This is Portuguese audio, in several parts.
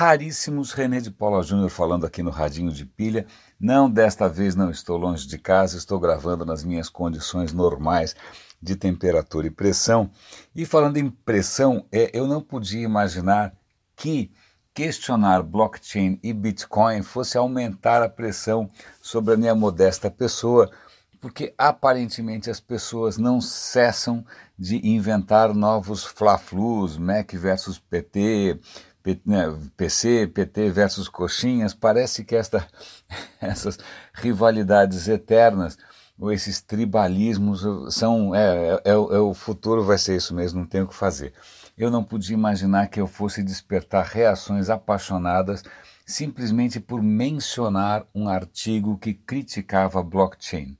raríssimos. René de Paula Júnior falando aqui no Radinho de Pilha. Não, desta vez não estou longe de casa, estou gravando nas minhas condições normais de temperatura e pressão. E falando em pressão, é, eu não podia imaginar que questionar blockchain e Bitcoin fosse aumentar a pressão sobre a minha modesta pessoa, porque aparentemente as pessoas não cessam de inventar novos fla-flus, Mac versus PT, PC, PT versus coxinhas, parece que esta, essas rivalidades eternas ou esses tribalismos são é, é, é, o futuro vai ser isso mesmo, não tenho o que fazer. Eu não podia imaginar que eu fosse despertar reações apaixonadas simplesmente por mencionar um artigo que criticava blockchain.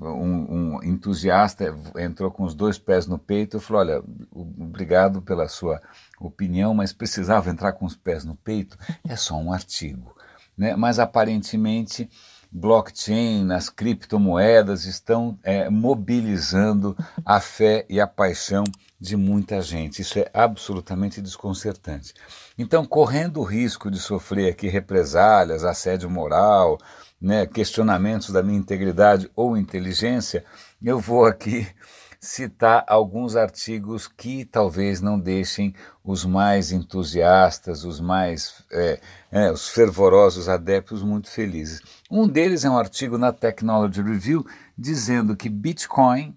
Um, um, entusiasta entrou com os dois pés no peito e falou: Olha, obrigado pela sua opinião, mas precisava entrar com os pés no peito? É só um artigo. Né? Mas aparentemente, blockchain, as criptomoedas estão é, mobilizando a fé e a paixão de muita gente. Isso é absolutamente desconcertante. Então, correndo o risco de sofrer aqui represálias, assédio moral, né, questionamentos da minha integridade ou inteligência, eu vou aqui citar alguns artigos que talvez não deixem os mais entusiastas, os mais é, é, os fervorosos adeptos muito felizes. Um deles é um artigo na Technology Review dizendo que Bitcoin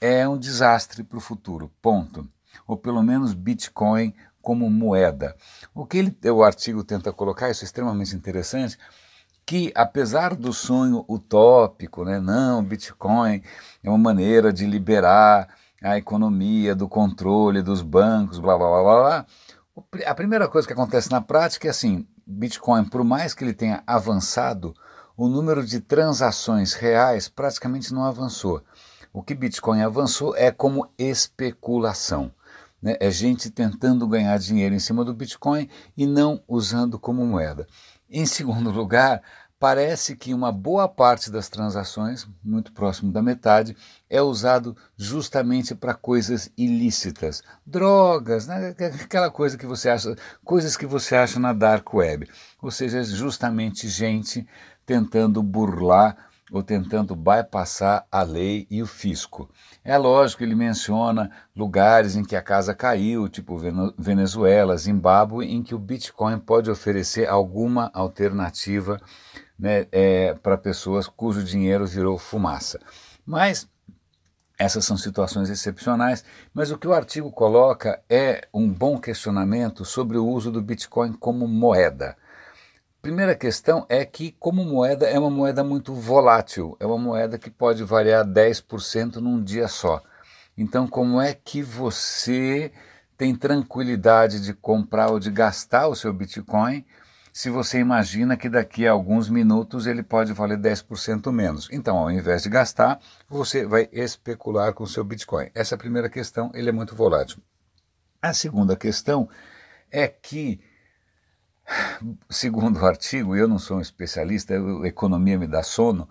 é um desastre para o futuro, ponto. Ou pelo menos Bitcoin como moeda. O que ele, o artigo tenta colocar, isso é extremamente interessante, que, apesar do sonho utópico, né, não, Bitcoin é uma maneira de liberar a economia do controle dos bancos, blá blá blá blá, a primeira coisa que acontece na prática é assim: Bitcoin, por mais que ele tenha avançado, o número de transações reais praticamente não avançou. O que Bitcoin avançou é como especulação. Né? É gente tentando ganhar dinheiro em cima do Bitcoin e não usando como moeda. Em segundo lugar, parece que uma boa parte das transações, muito próximo da metade, é usado justamente para coisas ilícitas, drogas, né? aquela coisa que você acha, coisas que você acha na dark web, ou seja, justamente gente tentando burlar ou tentando bypassar a lei e o fisco. É lógico, ele menciona lugares em que a casa caiu, tipo Venezuela, Zimbábue, em que o Bitcoin pode oferecer alguma alternativa né, é, para pessoas cujo dinheiro virou fumaça. Mas essas são situações excepcionais, mas o que o artigo coloca é um bom questionamento sobre o uso do Bitcoin como moeda. Primeira questão é que, como moeda, é uma moeda muito volátil, é uma moeda que pode variar 10% num dia só. Então, como é que você tem tranquilidade de comprar ou de gastar o seu Bitcoin se você imagina que daqui a alguns minutos ele pode valer 10% menos? Então, ao invés de gastar, você vai especular com o seu Bitcoin. Essa é a primeira questão, ele é muito volátil. A segunda questão é que segundo o artigo, eu não sou um especialista, a economia me dá sono,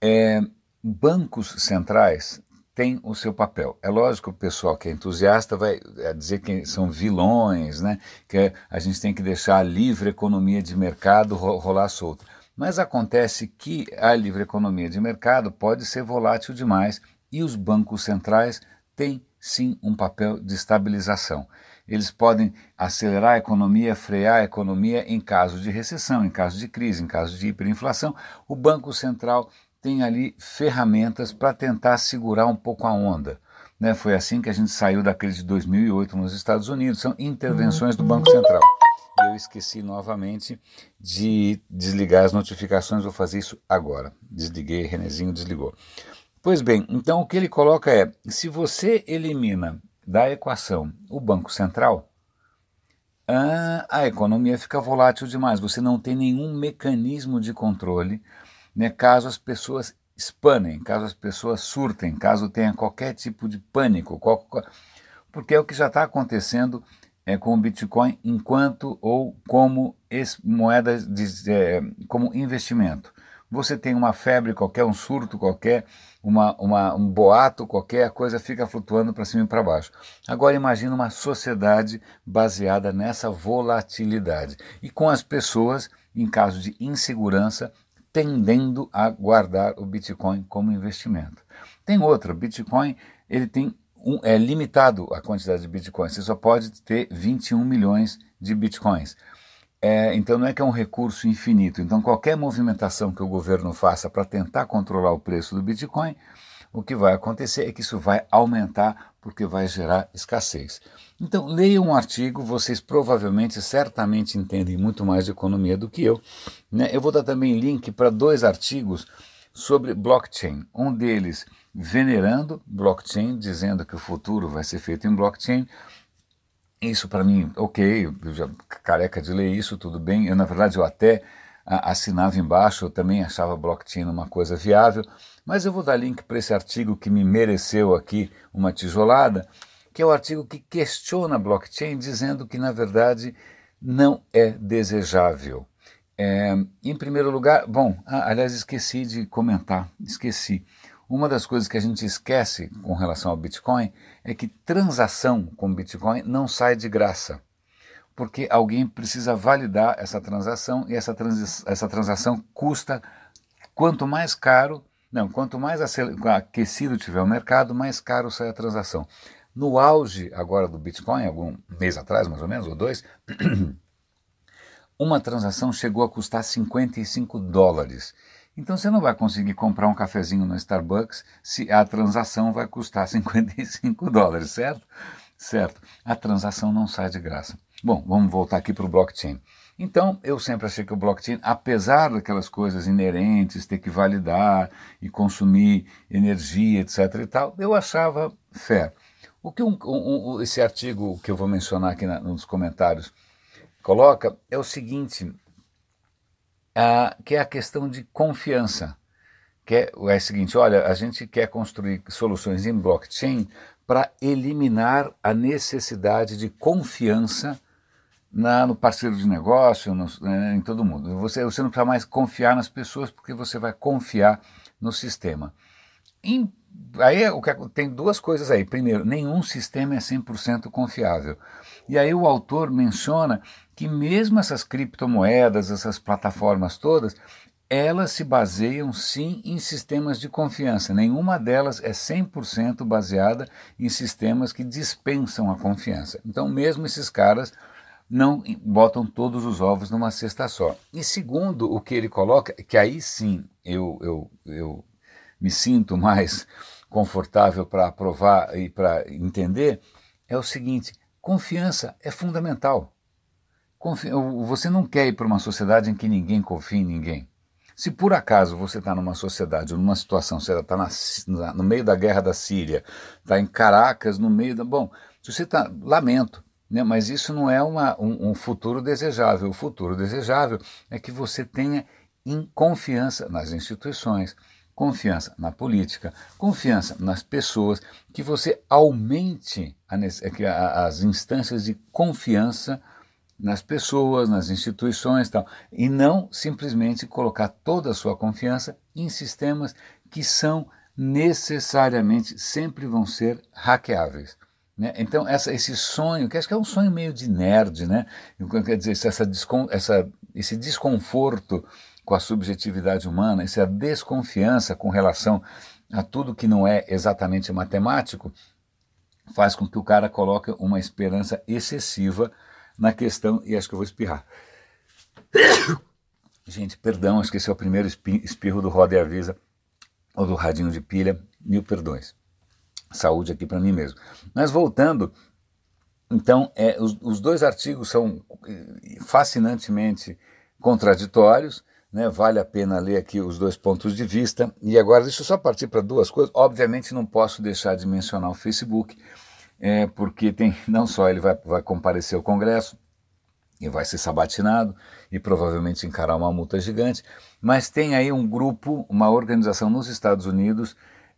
é, bancos centrais têm o seu papel. É lógico o pessoal que é entusiasta vai é, dizer que são vilões, né? que a gente tem que deixar a livre economia de mercado rolar solta. Mas acontece que a livre economia de mercado pode ser volátil demais e os bancos centrais têm sim um papel de estabilização. Eles podem acelerar a economia, frear a economia em caso de recessão, em caso de crise, em caso de hiperinflação. O Banco Central tem ali ferramentas para tentar segurar um pouco a onda. Né? Foi assim que a gente saiu da crise de 2008 nos Estados Unidos. São intervenções do Banco Central. Eu esqueci novamente de desligar as notificações, vou fazer isso agora. Desliguei, Renezinho desligou. Pois bem, então o que ele coloca é: se você elimina da equação o Banco Central, ah, a economia fica volátil demais. Você não tem nenhum mecanismo de controle né, caso as pessoas espanem, caso as pessoas surtem, caso tenha qualquer tipo de pânico, qualquer, porque é o que já está acontecendo é, com o Bitcoin enquanto ou como moeda de, é, como investimento. Você tem uma febre qualquer, um surto qualquer, uma, uma, um boato qualquer, a coisa fica flutuando para cima e para baixo. Agora imagine uma sociedade baseada nessa volatilidade e com as pessoas, em caso de insegurança, tendendo a guardar o Bitcoin como investimento. Tem outra, Bitcoin ele tem um, é limitado a quantidade de bitcoins. Você só pode ter 21 milhões de bitcoins. É, então não é que é um recurso infinito. Então qualquer movimentação que o governo faça para tentar controlar o preço do Bitcoin, o que vai acontecer é que isso vai aumentar porque vai gerar escassez. Então leiam um artigo, vocês provavelmente, certamente entendem muito mais de economia do que eu. Né? Eu vou dar também link para dois artigos sobre blockchain. Um deles venerando blockchain, dizendo que o futuro vai ser feito em blockchain. Isso para mim, ok, eu já careca de ler isso, tudo bem. Eu, na verdade, eu até assinava embaixo, eu também achava blockchain uma coisa viável, mas eu vou dar link para esse artigo que me mereceu aqui uma tijolada, que é o artigo que questiona blockchain, dizendo que, na verdade, não é desejável. É, em primeiro lugar, bom, aliás, esqueci de comentar, esqueci. Uma das coisas que a gente esquece com relação ao Bitcoin é que transação com Bitcoin não sai de graça, porque alguém precisa validar essa transação e essa, essa transação custa quanto mais caro, não, quanto mais aquecido tiver o mercado, mais caro sai a transação. No auge agora do Bitcoin, algum mês atrás mais ou menos, ou dois, uma transação chegou a custar 55 dólares. Então você não vai conseguir comprar um cafezinho no Starbucks se a transação vai custar 55 dólares, certo? Certo. A transação não sai de graça. Bom, vamos voltar aqui para o blockchain. Então, eu sempre achei que o blockchain, apesar daquelas coisas inerentes, ter que validar e consumir energia, etc. e tal, eu achava fé. O que um, um, esse artigo que eu vou mencionar aqui na, nos comentários coloca é o seguinte: que é a questão de confiança. Que é, é o seguinte: olha, a gente quer construir soluções em blockchain para eliminar a necessidade de confiança na, no parceiro de negócio, no, né, em todo mundo. Você, você não precisa mais confiar nas pessoas porque você vai confiar no sistema. Em, aí o que, tem duas coisas aí. Primeiro, nenhum sistema é 100% confiável. E aí o autor menciona que mesmo essas criptomoedas, essas plataformas todas, elas se baseiam sim em sistemas de confiança. Nenhuma delas é 100% baseada em sistemas que dispensam a confiança. Então, mesmo esses caras não botam todos os ovos numa cesta só. E segundo o que ele coloca, que aí sim eu, eu, eu me sinto mais confortável para aprovar e para entender, é o seguinte: confiança é fundamental. Você não quer ir para uma sociedade em que ninguém confia em ninguém. Se por acaso você está numa sociedade, numa situação, você está no meio da guerra da Síria, está em Caracas, no meio da. Bom, se você está. Lamento, né, mas isso não é uma, um, um futuro desejável. O futuro desejável é que você tenha confiança nas instituições, confiança na política, confiança nas pessoas, que você aumente a, as instâncias de confiança nas pessoas, nas instituições tal, e não simplesmente colocar toda a sua confiança em sistemas que são necessariamente sempre vão ser hackeáveis. Né? Então, essa, esse sonho, que acho que é um sonho meio de nerd, né? quer dizer, essa, essa, esse desconforto com a subjetividade humana, essa desconfiança com relação a tudo que não é exatamente matemático, faz com que o cara coloque uma esperança excessiva na questão, e acho que eu vou espirrar. Gente, perdão, acho que esse é o primeiro espirro do Roda e Avisa, ou do radinho de pilha, mil perdões. Saúde aqui para mim mesmo. Mas voltando, então, é, os, os dois artigos são eh, fascinantemente contraditórios, né, vale a pena ler aqui os dois pontos de vista. E agora, deixa eu só partir para duas coisas. Obviamente, não posso deixar de mencionar o Facebook, é, porque tem não só ele vai, vai comparecer ao Congresso e vai ser sabatinado e provavelmente encarar uma multa gigante, mas tem aí um grupo, uma organização nos Estados Unidos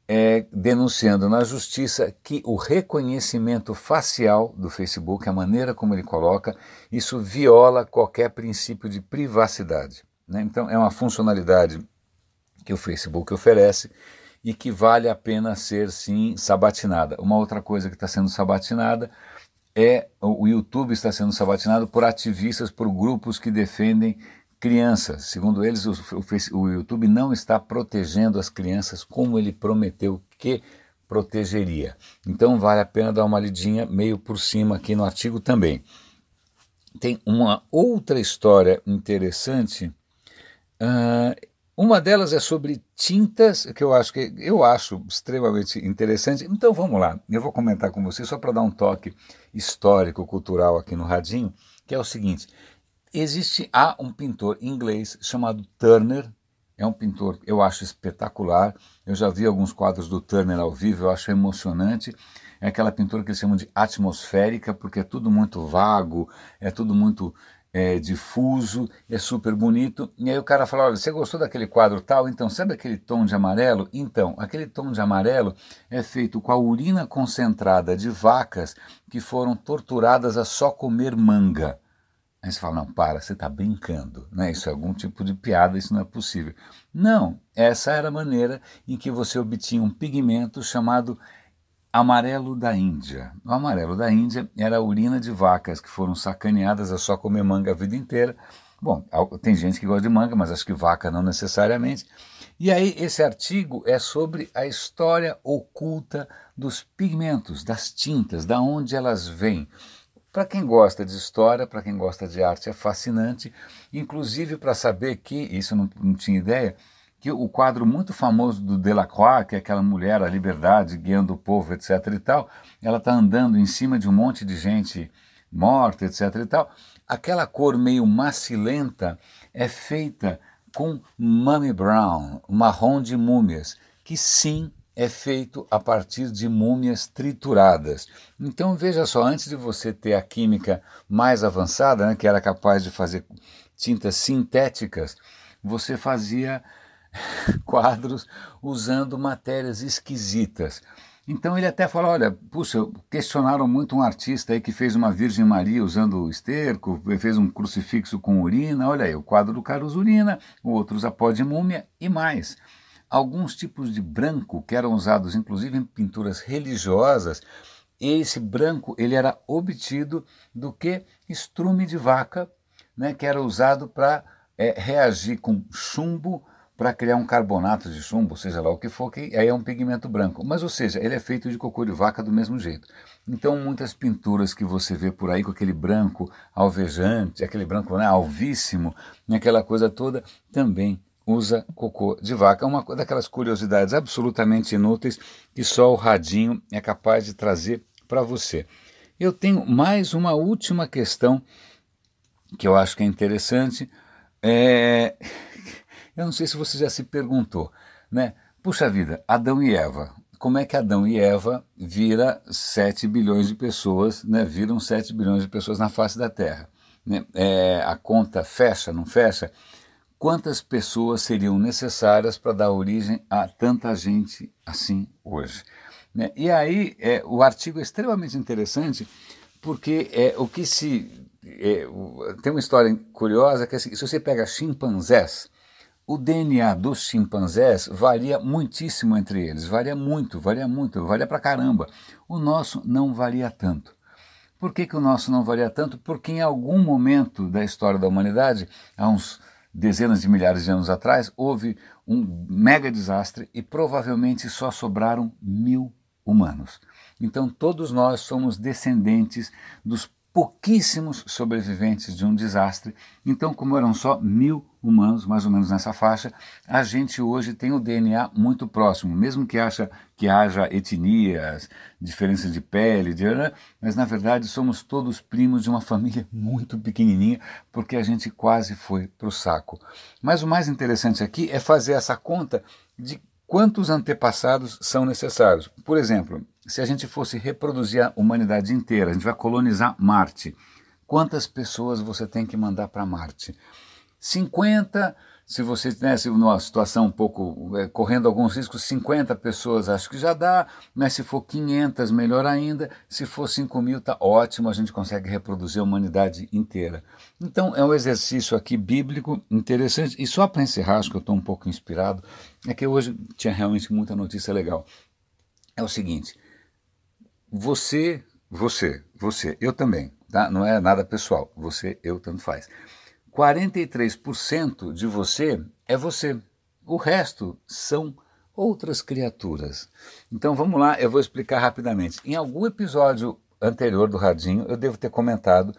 é, denunciando na justiça que o reconhecimento facial do Facebook, a maneira como ele coloca, isso viola qualquer princípio de privacidade. Né? Então é uma funcionalidade que o Facebook oferece e que vale a pena ser sim sabatinada. Uma outra coisa que está sendo sabatinada é o YouTube está sendo sabatinado por ativistas, por grupos que defendem crianças. Segundo eles, o, o, o YouTube não está protegendo as crianças como ele prometeu que protegeria. Então vale a pena dar uma lidinha meio por cima aqui no artigo também. Tem uma outra história interessante. Uh, uma delas é sobre tintas, que eu acho que eu acho extremamente interessante. Então vamos lá, eu vou comentar com você só para dar um toque histórico, cultural aqui no radinho, que é o seguinte: existe há um pintor inglês chamado Turner, é um pintor eu acho espetacular. Eu já vi alguns quadros do Turner ao vivo, eu acho emocionante. É aquela pintura que eles chamam de atmosférica, porque é tudo muito vago, é tudo muito é, difuso, é super bonito. E aí o cara fala: olha, você gostou daquele quadro tal? Então, sabe aquele tom de amarelo? Então, aquele tom de amarelo é feito com a urina concentrada de vacas que foram torturadas a só comer manga. Aí você fala, não, para, você está brincando, né? isso é algum tipo de piada, isso não é possível. Não, essa era a maneira em que você obtinha um pigmento chamado amarelo da Índia. O amarelo da Índia era a urina de vacas que foram sacaneadas a só comer manga a vida inteira. Bom, tem gente que gosta de manga, mas acho que vaca não necessariamente. E aí, esse artigo é sobre a história oculta dos pigmentos, das tintas, da onde elas vêm. Para quem gosta de história, para quem gosta de arte, é fascinante, inclusive para saber que, isso eu não, não tinha ideia, que o quadro muito famoso do Delacroix, que é aquela mulher, a liberdade, guiando o povo, etc. e tal, ela está andando em cima de um monte de gente morta, etc. e tal. Aquela cor meio macilenta é feita com mummy brown, marrom de múmias, que sim é feito a partir de múmias trituradas. Então veja só, antes de você ter a química mais avançada, né, que era capaz de fazer tintas sintéticas, você fazia quadros usando matérias esquisitas. Então ele até fala, olha, puxa, questionaram muito um artista aí que fez uma Virgem Maria usando esterco, fez um crucifixo com urina, olha aí, o quadro do cara usa urina, o outro usa pó de múmia e mais. Alguns tipos de branco que eram usados inclusive em pinturas religiosas, esse branco ele era obtido do que estrume de vaca, né, que era usado para é, reagir com chumbo, para criar um carbonato de chumbo, seja lá o que for, que aí é um pigmento branco. Mas, ou seja, ele é feito de cocô de vaca do mesmo jeito. Então, muitas pinturas que você vê por aí com aquele branco alvejante, aquele branco né, alvíssimo, aquela coisa toda, também usa cocô de vaca. Uma daquelas curiosidades absolutamente inúteis que só o radinho é capaz de trazer para você. Eu tenho mais uma última questão que eu acho que é interessante. É, eu não sei se você já se perguntou, né? Puxa vida, Adão e Eva. Como é que Adão e Eva vira 7 bilhões de pessoas, né? Viram 7 bilhões de pessoas na face da Terra. Né? É, a conta fecha, não fecha? Quantas pessoas seriam necessárias para dar origem a tanta gente assim hoje? Né? E aí é, o artigo é extremamente interessante porque é, o que se. É, tem uma história curiosa que é assim, se você pega chimpanzés, o DNA dos chimpanzés varia muitíssimo entre eles, varia muito, varia muito, varia pra caramba. O nosso não varia tanto. Por que, que o nosso não varia tanto? Porque em algum momento da história da humanidade, há uns dezenas de milhares de anos atrás, houve um mega desastre e provavelmente só sobraram mil humanos. Então todos nós somos descendentes dos pouquíssimos sobreviventes de um desastre. Então, como eram só mil humanos, mais ou menos nessa faixa, a gente hoje tem o DNA muito próximo, mesmo que, acha, que haja etnias, diferenças de pele, de, mas na verdade somos todos primos de uma família muito pequenininha, porque a gente quase foi para o saco. Mas o mais interessante aqui é fazer essa conta de quantos antepassados são necessários. Por exemplo, se a gente fosse reproduzir a humanidade inteira, a gente vai colonizar Marte. Quantas pessoas você tem que mandar para Marte? 50 se você estivesse né, numa situação um pouco, é, correndo alguns riscos, 50 pessoas acho que já dá, mas se for 500, melhor ainda, se for 5 mil, tá ótimo, a gente consegue reproduzir a humanidade inteira. Então é um exercício aqui bíblico interessante, e só para encerrar, acho que eu estou um pouco inspirado, é que hoje tinha realmente muita notícia legal. É o seguinte, você, você, você, eu também, tá? não é nada pessoal, você, eu, tanto faz. 43% de você é você. O resto são outras criaturas. Então vamos lá, eu vou explicar rapidamente. Em algum episódio anterior do Radinho, eu devo ter comentado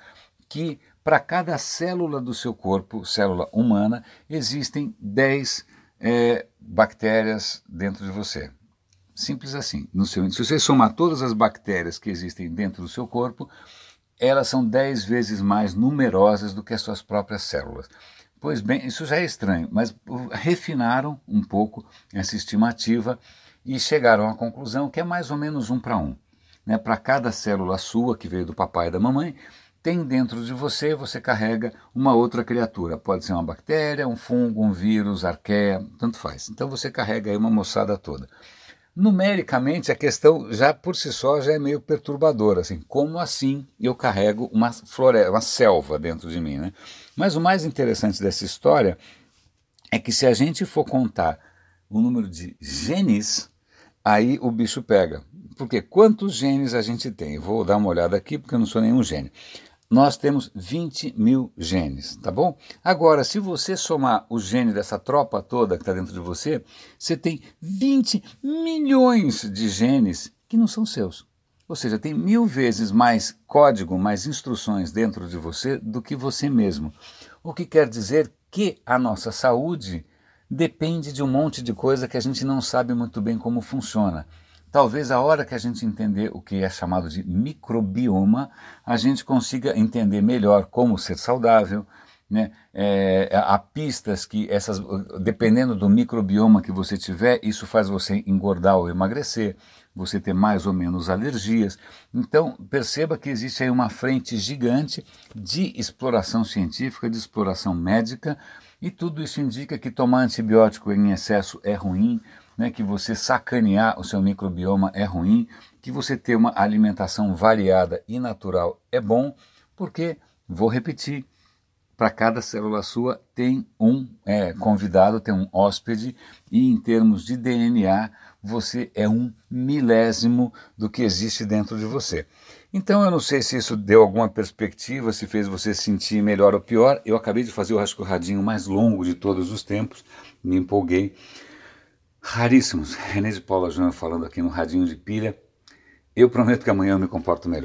que para cada célula do seu corpo, célula humana, existem 10 é, bactérias dentro de você. Simples assim. Seu, se você somar todas as bactérias que existem dentro do seu corpo, elas são dez vezes mais numerosas do que as suas próprias células. Pois bem, isso já é estranho, mas refinaram um pouco essa estimativa e chegaram à conclusão que é mais ou menos um para um. Né? Para cada célula sua, que veio do papai e da mamãe, tem dentro de você, você carrega uma outra criatura. Pode ser uma bactéria, um fungo, um vírus, arqueia, tanto faz. Então você carrega aí uma moçada toda. Numericamente, a questão já por si só já é meio perturbadora, assim, como assim eu carrego uma floresta, uma selva dentro de mim, né? Mas o mais interessante dessa história é que se a gente for contar o número de genes, aí o bicho pega. Porque quantos genes a gente tem? Vou dar uma olhada aqui porque eu não sou nenhum gênio nós temos 20 mil genes, tá bom? Agora, se você somar o gene dessa tropa toda que está dentro de você, você tem 20 milhões de genes que não são seus. Ou seja, tem mil vezes mais código, mais instruções dentro de você do que você mesmo. O que quer dizer que a nossa saúde depende de um monte de coisa que a gente não sabe muito bem como funciona. Talvez a hora que a gente entender o que é chamado de microbioma, a gente consiga entender melhor como ser saudável, né? É, há pistas que essas, dependendo do microbioma que você tiver, isso faz você engordar ou emagrecer, você ter mais ou menos alergias. Então perceba que existe aí uma frente gigante de exploração científica, de exploração médica, e tudo isso indica que tomar antibiótico em excesso é ruim, né, que você sacanear o seu microbioma é ruim, que você ter uma alimentação variada e natural é bom, porque, vou repetir, para cada célula sua tem um é, convidado, tem um hóspede, e em termos de DNA, você é um milésimo do que existe dentro de você. Então eu não sei se isso deu alguma perspectiva, se fez você sentir melhor ou pior. Eu acabei de fazer o rascurradinho mais longo de todos os tempos, me empolguei raríssimos. René de Paula Júnior falando aqui no Radinho de Pilha. Eu prometo que amanhã eu me comporto melhor.